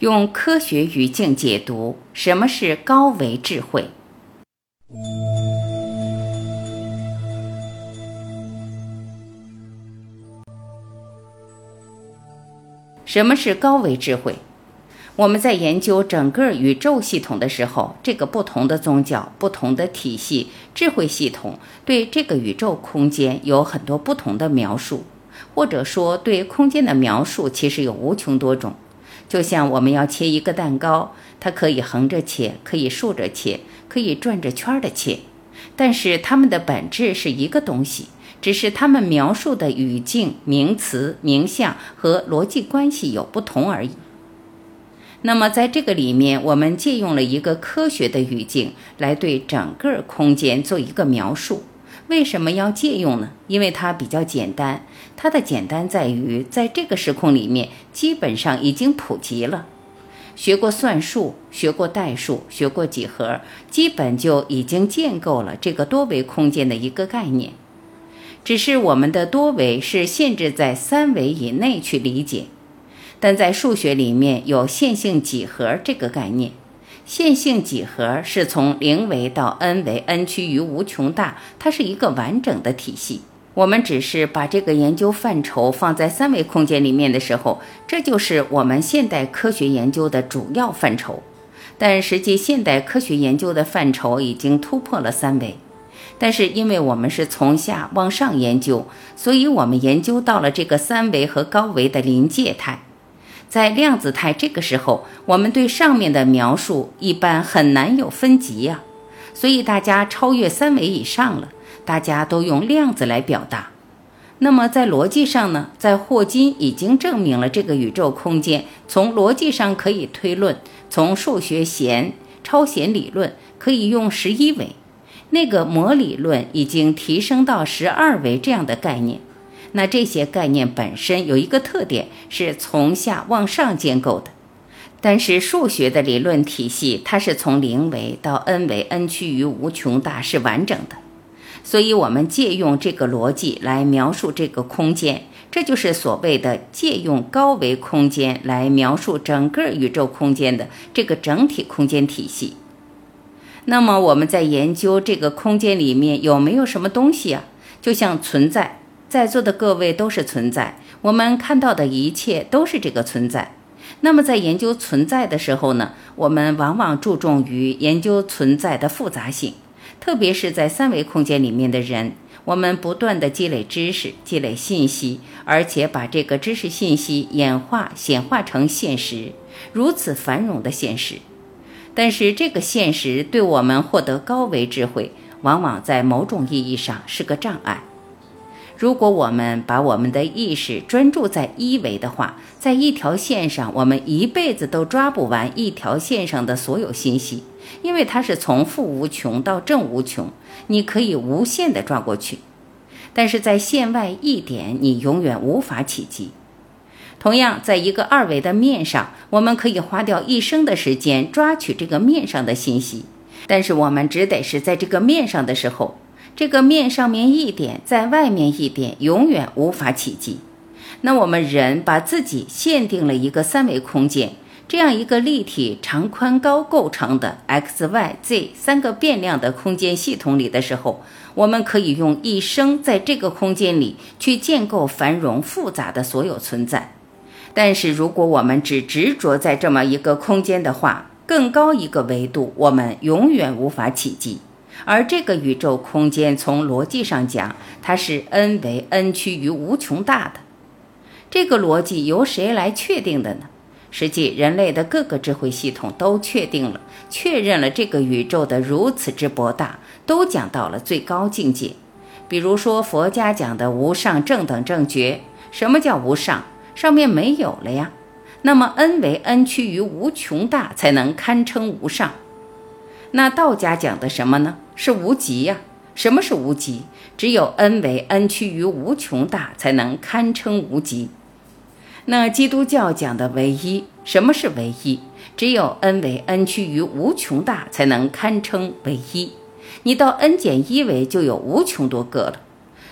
用科学语境解读什么是高维智慧。什么是高维智慧？我们在研究整个宇宙系统的时候，这个不同的宗教、不同的体系、智慧系统对这个宇宙空间有很多不同的描述，或者说对空间的描述其实有无穷多种。就像我们要切一个蛋糕，它可以横着切，可以竖着切，可以转着圈的切，但是它们的本质是一个东西，只是它们描述的语境、名词、名相和逻辑关系有不同而已。那么在这个里面，我们借用了一个科学的语境来对整个空间做一个描述。为什么要借用呢？因为它比较简单。它的简单在于，在这个时空里面，基本上已经普及了。学过算术、学过代数、学过几何，基本就已经建构了这个多维空间的一个概念。只是我们的多维是限制在三维以内去理解，但在数学里面有线性几何这个概念。线性几何是从零维到 n 维，n 趋于无穷大，它是一个完整的体系。我们只是把这个研究范畴放在三维空间里面的时候，这就是我们现代科学研究的主要范畴。但实际现代科学研究的范畴已经突破了三维。但是因为我们是从下往上研究，所以我们研究到了这个三维和高维的临界态。在量子态这个时候，我们对上面的描述一般很难有分级呀，所以大家超越三维以上了。大家都用量子来表达，那么在逻辑上呢？在霍金已经证明了这个宇宙空间从逻辑上可以推论，从数学弦超弦理论可以用十一维，那个模理论已经提升到十二维这样的概念。那这些概念本身有一个特点，是从下往上建构的，但是数学的理论体系它是从零维到 n 维，n 趋于无穷大是完整的。所以，我们借用这个逻辑来描述这个空间，这就是所谓的借用高维空间来描述整个宇宙空间的这个整体空间体系。那么，我们在研究这个空间里面有没有什么东西啊？就像存在，在座的各位都是存在，我们看到的一切都是这个存在。那么，在研究存在的时候呢，我们往往注重于研究存在的复杂性。特别是在三维空间里面的人，我们不断的积累知识、积累信息，而且把这个知识信息演化、显化成现实，如此繁荣的现实。但是，这个现实对我们获得高维智慧，往往在某种意义上是个障碍。如果我们把我们的意识专注在一维的话，在一条线上，我们一辈子都抓不完一条线上的所有信息，因为它是从负无穷到正无穷，你可以无限的抓过去。但是在线外一点，你永远无法企及。同样，在一个二维的面上，我们可以花掉一生的时间抓取这个面上的信息，但是我们只得是在这个面上的时候。这个面上面一点，在外面一点，永远无法企及。那我们人把自己限定了一个三维空间，这样一个立体长、宽、高构成的 x、y、z 三个变量的空间系统里的时候，我们可以用一生在这个空间里去建构繁荣复杂的所有存在。但是，如果我们只执着在这么一个空间的话，更高一个维度，我们永远无法企及。而这个宇宙空间，从逻辑上讲，它是 n 为 n 趋于无穷大的。这个逻辑由谁来确定的呢？实际，人类的各个智慧系统都确定了，确认了这个宇宙的如此之博大，都讲到了最高境界。比如说，佛家讲的无上正等正觉，什么叫无上？上面没有了呀。那么 n 为 n 趋于无穷大，才能堪称无上。那道家讲的什么呢？是无极呀。什么是无极？只有 n 为 n 趋于无穷大，才能堪称无极。那基督教讲的唯一，什么是唯一？只有 n 为 n 趋于无穷大，才能堪称唯一。你到 n 减一维就有无穷多个了。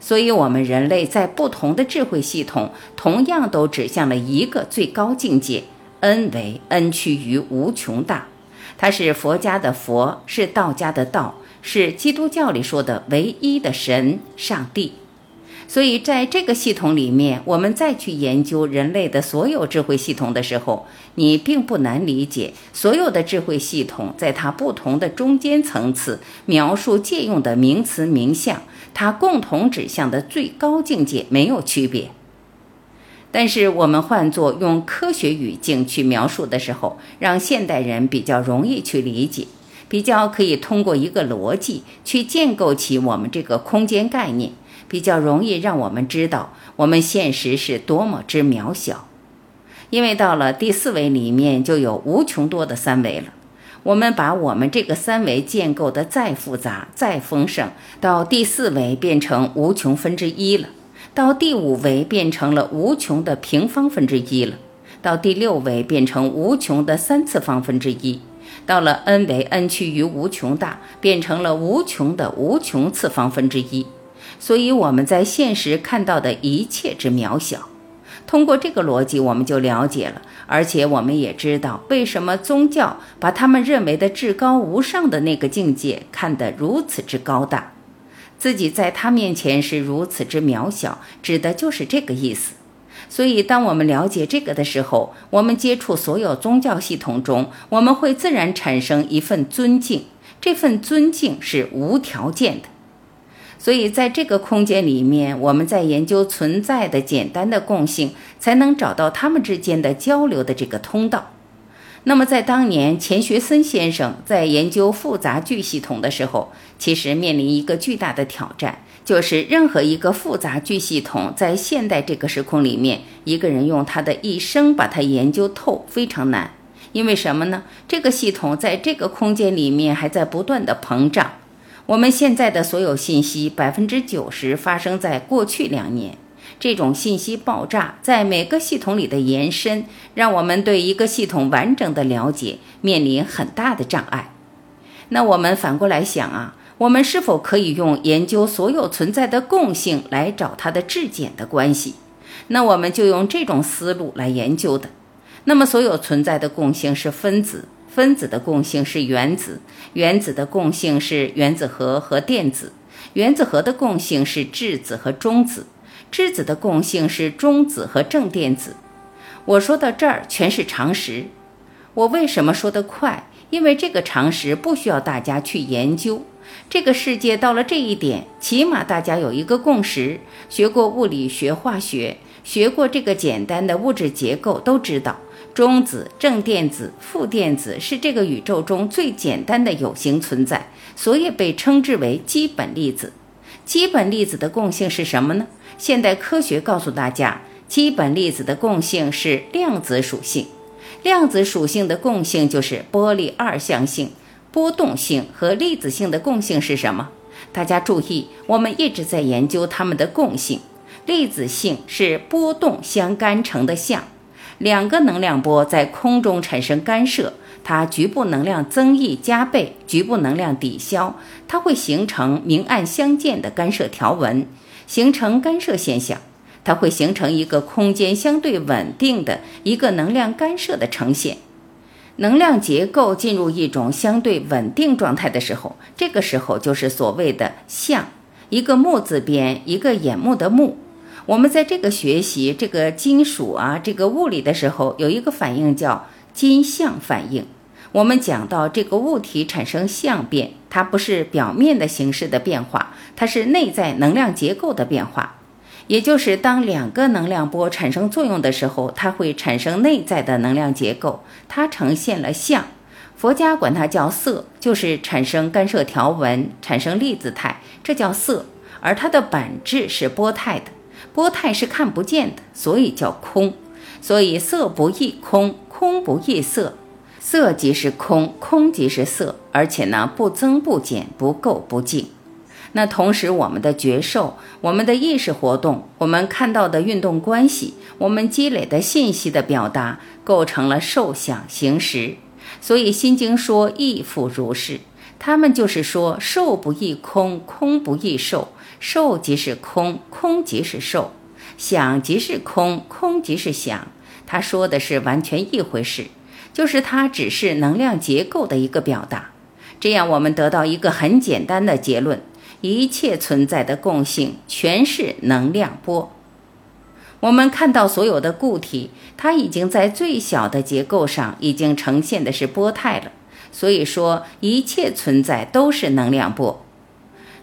所以，我们人类在不同的智慧系统，同样都指向了一个最高境界：n 为 n 趋于无穷大。它是佛家的佛，是道家的道，是基督教里说的唯一的神——上帝。所以，在这个系统里面，我们再去研究人类的所有智慧系统的时候，你并不难理解，所有的智慧系统在它不同的中间层次描述借用的名词名相，它共同指向的最高境界没有区别。但是，我们换作用科学语境去描述的时候，让现代人比较容易去理解，比较可以通过一个逻辑去建构起我们这个空间概念。比较容易让我们知道我们现实是多么之渺小，因为到了第四维里面就有无穷多的三维了。我们把我们这个三维建构的再复杂、再丰盛，到第四维变成无穷分之一了，到第五维变成了无穷的平方分之一了，到第六维变成无穷的三次方分之一，到了 n 为 n 趋于无穷大，变成了无穷的无穷次方分之一。所以我们在现实看到的一切之渺小，通过这个逻辑，我们就了解了，而且我们也知道为什么宗教把他们认为的至高无上的那个境界看得如此之高大，自己在他面前是如此之渺小，指的就是这个意思。所以，当我们了解这个的时候，我们接触所有宗教系统中，我们会自然产生一份尊敬，这份尊敬是无条件的。所以，在这个空间里面，我们在研究存在的简单的共性，才能找到他们之间的交流的这个通道。那么，在当年钱学森先生在研究复杂句系统的时候，其实面临一个巨大的挑战，就是任何一个复杂句系统在现代这个时空里面，一个人用他的一生把它研究透非常难。因为什么呢？这个系统在这个空间里面还在不断的膨胀。我们现在的所有信息，百分之九十发生在过去两年。这种信息爆炸在每个系统里的延伸，让我们对一个系统完整的了解面临很大的障碍。那我们反过来想啊，我们是否可以用研究所有存在的共性来找它的质简的关系？那我们就用这种思路来研究的。那么，所有存在的共性是分子。分子的共性是原子，原子的共性是原子核和电子，原子核的共性是质子和中子，质子的共性是中子和正电子。我说到这儿全是常识。我为什么说得快？因为这个常识不需要大家去研究。这个世界到了这一点，起码大家有一个共识：学过物理学、化学，学过这个简单的物质结构，都知道。中子、正电子、负电子是这个宇宙中最简单的有形存在，所以被称之为基本粒子。基本粒子的共性是什么呢？现代科学告诉大家，基本粒子的共性是量子属性。量子属性的共性就是波粒二象性。波动性和粒子性的共性是什么？大家注意，我们一直在研究它们的共性。粒子性是波动相干成的像。两个能量波在空中产生干涉，它局部能量增益加倍，局部能量抵消，它会形成明暗相间的干涉条纹，形成干涉现象。它会形成一个空间相对稳定的一个能量干涉的呈现。能量结构进入一种相对稳定状态的时候，这个时候就是所谓的像，一个木字边，一个眼目的目。我们在这个学习这个金属啊，这个物理的时候，有一个反应叫金相反应。我们讲到这个物体产生相变，它不是表面的形式的变化，它是内在能量结构的变化。也就是当两个能量波产生作用的时候，它会产生内在的能量结构，它呈现了相。佛家管它叫色，就是产生干涉条纹，产生粒子态，这叫色。而它的本质是波态的。波态是看不见的，所以叫空。所以色不异空，空不异色。色即是空，空即是色，而且呢不增不减，不垢不净。那同时，我们的觉受、我们的意识活动、我们看到的运动关系、我们积累的信息的表达，构成了受想行识。所以《心经》说亦复如是。他们就是说，受不异空，空不异受。受即是空，空即是受；想即是空，空即是想。他说的是完全一回事，就是它只是能量结构的一个表达。这样，我们得到一个很简单的结论。一切存在的共性全是能量波。我们看到所有的固体，它已经在最小的结构上已经呈现的是波态了。所以说，一切存在都是能量波。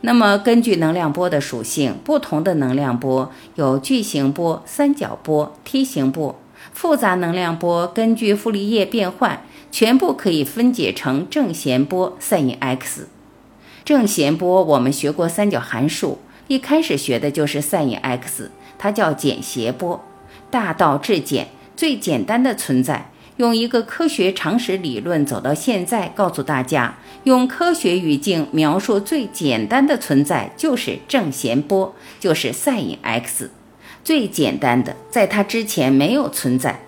那么，根据能量波的属性，不同的能量波有矩形波、三角波、梯形波。复杂能量波根据傅立叶变换，全部可以分解成正弦波 sin x。正弦波，我们学过三角函数，一开始学的就是 sin x，它叫简谐波。大道至简，最简单的存在，用一个科学常识理论走到现在，告诉大家，用科学语境描述最简单的存在就是正弦波，就是 sin x，最简单的，在它之前没有存在。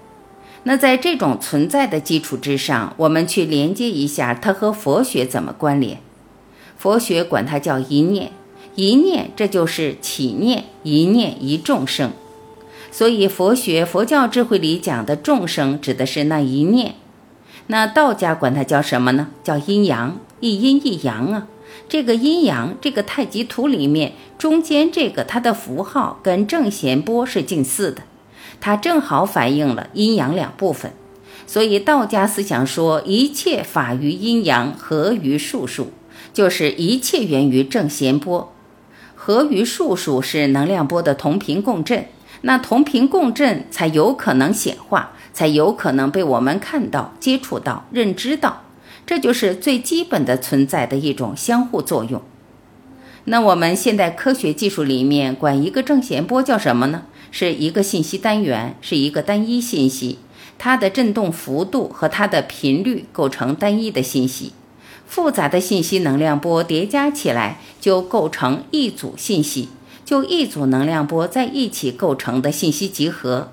那在这种存在的基础之上，我们去连接一下它和佛学怎么关联。佛学管它叫一念，一念这就是起念，一念一众生。所以佛学佛教智慧里讲的众生，指的是那一念。那道家管它叫什么呢？叫阴阳，一阴一阳啊。这个阴阳，这个太极图里面中间这个它的符号跟正弦波是近似的，它正好反映了阴阳两部分。所以道家思想说，一切法于阴阳，合于术数。就是一切源于正弦波，合于数数是能量波的同频共振，那同频共振才有可能显化，才有可能被我们看到、接触到、认知到，这就是最基本的存在的一种相互作用。那我们现代科学技术里面管一个正弦波叫什么呢？是一个信息单元，是一个单一信息，它的振动幅度和它的频率构成单一的信息。复杂的信息能量波叠加起来，就构成一组信息，就一组能量波在一起构成的信息集合。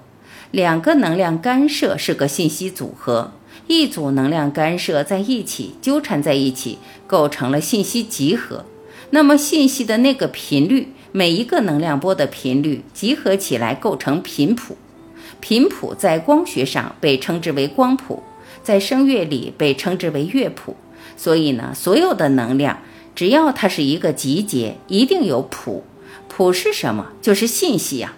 两个能量干涉是个信息组合，一组能量干涉在一起纠缠在一起，构成了信息集合。那么信息的那个频率，每一个能量波的频率集合起来构成频谱，频谱在光学上被称之为光谱，在声乐里被称之为乐谱。所以呢，所有的能量，只要它是一个集结，一定有谱。谱是什么？就是信息呀。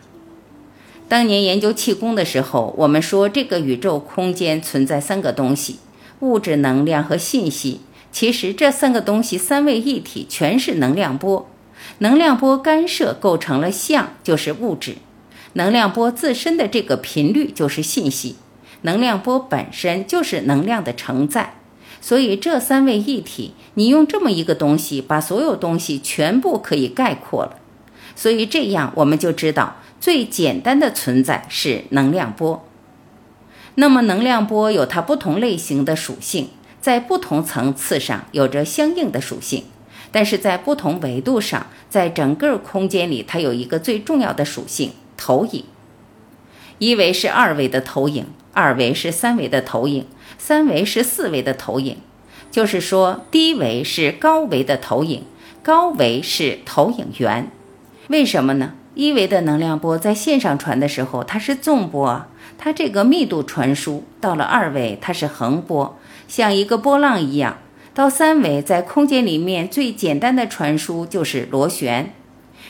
当年研究气功的时候，我们说这个宇宙空间存在三个东西：物质、能量和信息。其实这三个东西三位一体，全是能量波。能量波干涉构成了相，就是物质；能量波自身的这个频率就是信息；能量波本身就是能量的承载。所以这三位一体，你用这么一个东西把所有东西全部可以概括了。所以这样我们就知道，最简单的存在是能量波。那么能量波有它不同类型的属性，在不同层次上有着相应的属性，但是在不同维度上，在整个空间里，它有一个最重要的属性——投影。一维是二维的投影，二维是三维的投影。三维是四维的投影，就是说低维是高维的投影，高维是投影源。为什么呢？一维的能量波在线上传的时候，它是纵波，它这个密度传输；到了二维，它是横波，像一个波浪一样；到三维，在空间里面最简单的传输就是螺旋。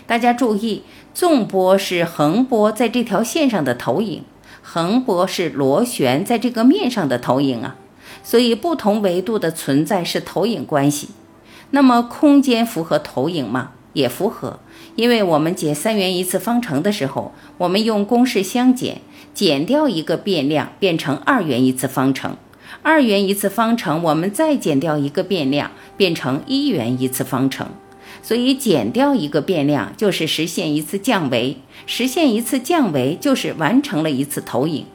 大家注意，纵波是横波在这条线上的投影。横波是螺旋在这个面上的投影啊，所以不同维度的存在是投影关系。那么空间符合投影吗？也符合，因为我们解三元一次方程的时候，我们用公式相减，减掉一个变量变成二元一次方程，二元一次方程我们再减掉一个变量变成一元一次方程。所以减掉一个变量就是实现一次降维，实现一次降维就是完成了一次投影。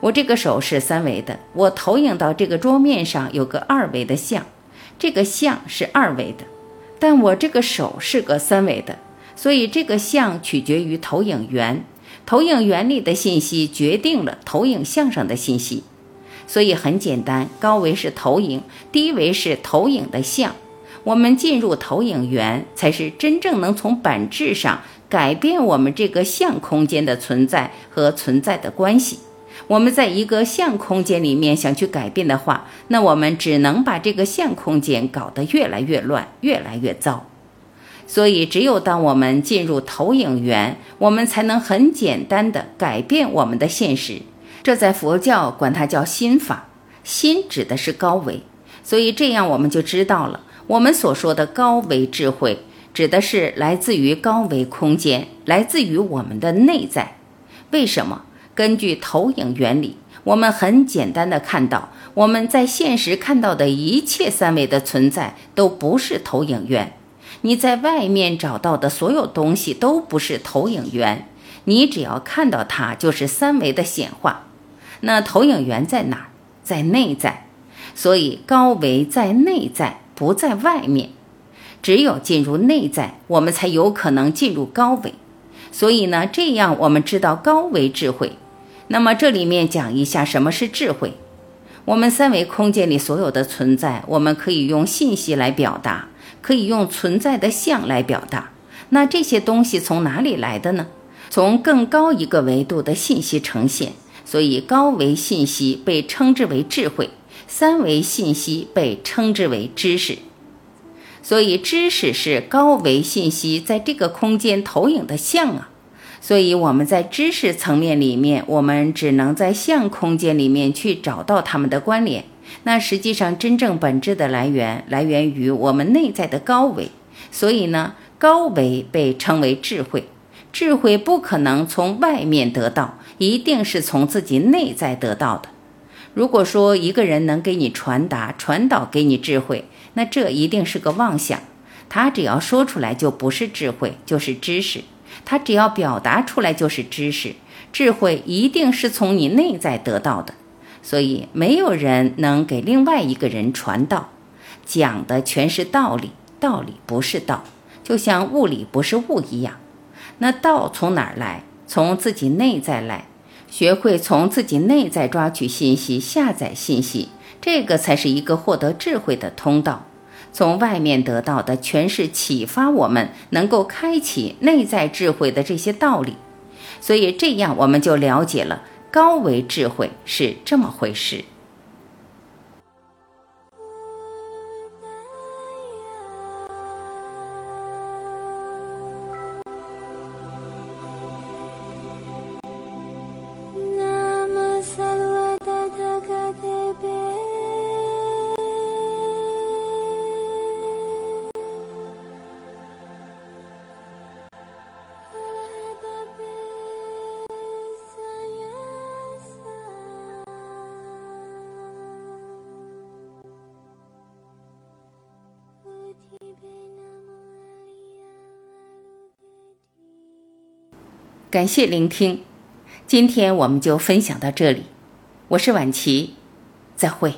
我这个手是三维的，我投影到这个桌面上有个二维的像，这个像是二维的，但我这个手是个三维的，所以这个像取决于投影源，投影源里的信息决定了投影像上的信息，所以很简单，高维是投影，低维是投影的像。我们进入投影源，才是真正能从本质上改变我们这个像空间的存在和存在的关系。我们在一个相空间里面想去改变的话，那我们只能把这个相空间搞得越来越乱，越来越糟。所以，只有当我们进入投影源，我们才能很简单的改变我们的现实。这在佛教管它叫心法，心指的是高维。所以这样我们就知道了。我们所说的高维智慧，指的是来自于高维空间，来自于我们的内在。为什么？根据投影原理，我们很简单的看到，我们在现实看到的一切三维的存在都不是投影源。你在外面找到的所有东西都不是投影源，你只要看到它就是三维的显化。那投影源在哪儿？在内在。所以高维在内在。不在外面，只有进入内在，我们才有可能进入高维。所以呢，这样我们知道高维智慧。那么这里面讲一下什么是智慧。我们三维空间里所有的存在，我们可以用信息来表达，可以用存在的像来表达。那这些东西从哪里来的呢？从更高一个维度的信息呈现。所以高维信息被称之为智慧。三维信息被称之为知识，所以知识是高维信息在这个空间投影的像啊。所以我们在知识层面里面，我们只能在像空间里面去找到它们的关联。那实际上真正本质的来源来源于我们内在的高维。所以呢，高维被称为智慧，智慧不可能从外面得到，一定是从自己内在得到的。如果说一个人能给你传达、传导给你智慧，那这一定是个妄想。他只要说出来就不是智慧，就是知识；他只要表达出来就是知识。智慧一定是从你内在得到的，所以没有人能给另外一个人传道，讲的全是道理，道理不是道，就像物理不是物一样。那道从哪儿来？从自己内在来。学会从自己内在抓取信息、下载信息，这个才是一个获得智慧的通道。从外面得到的全是启发我们能够开启内在智慧的这些道理。所以这样我们就了解了高维智慧是这么回事。感谢聆听，今天我们就分享到这里。我是婉琪，再会。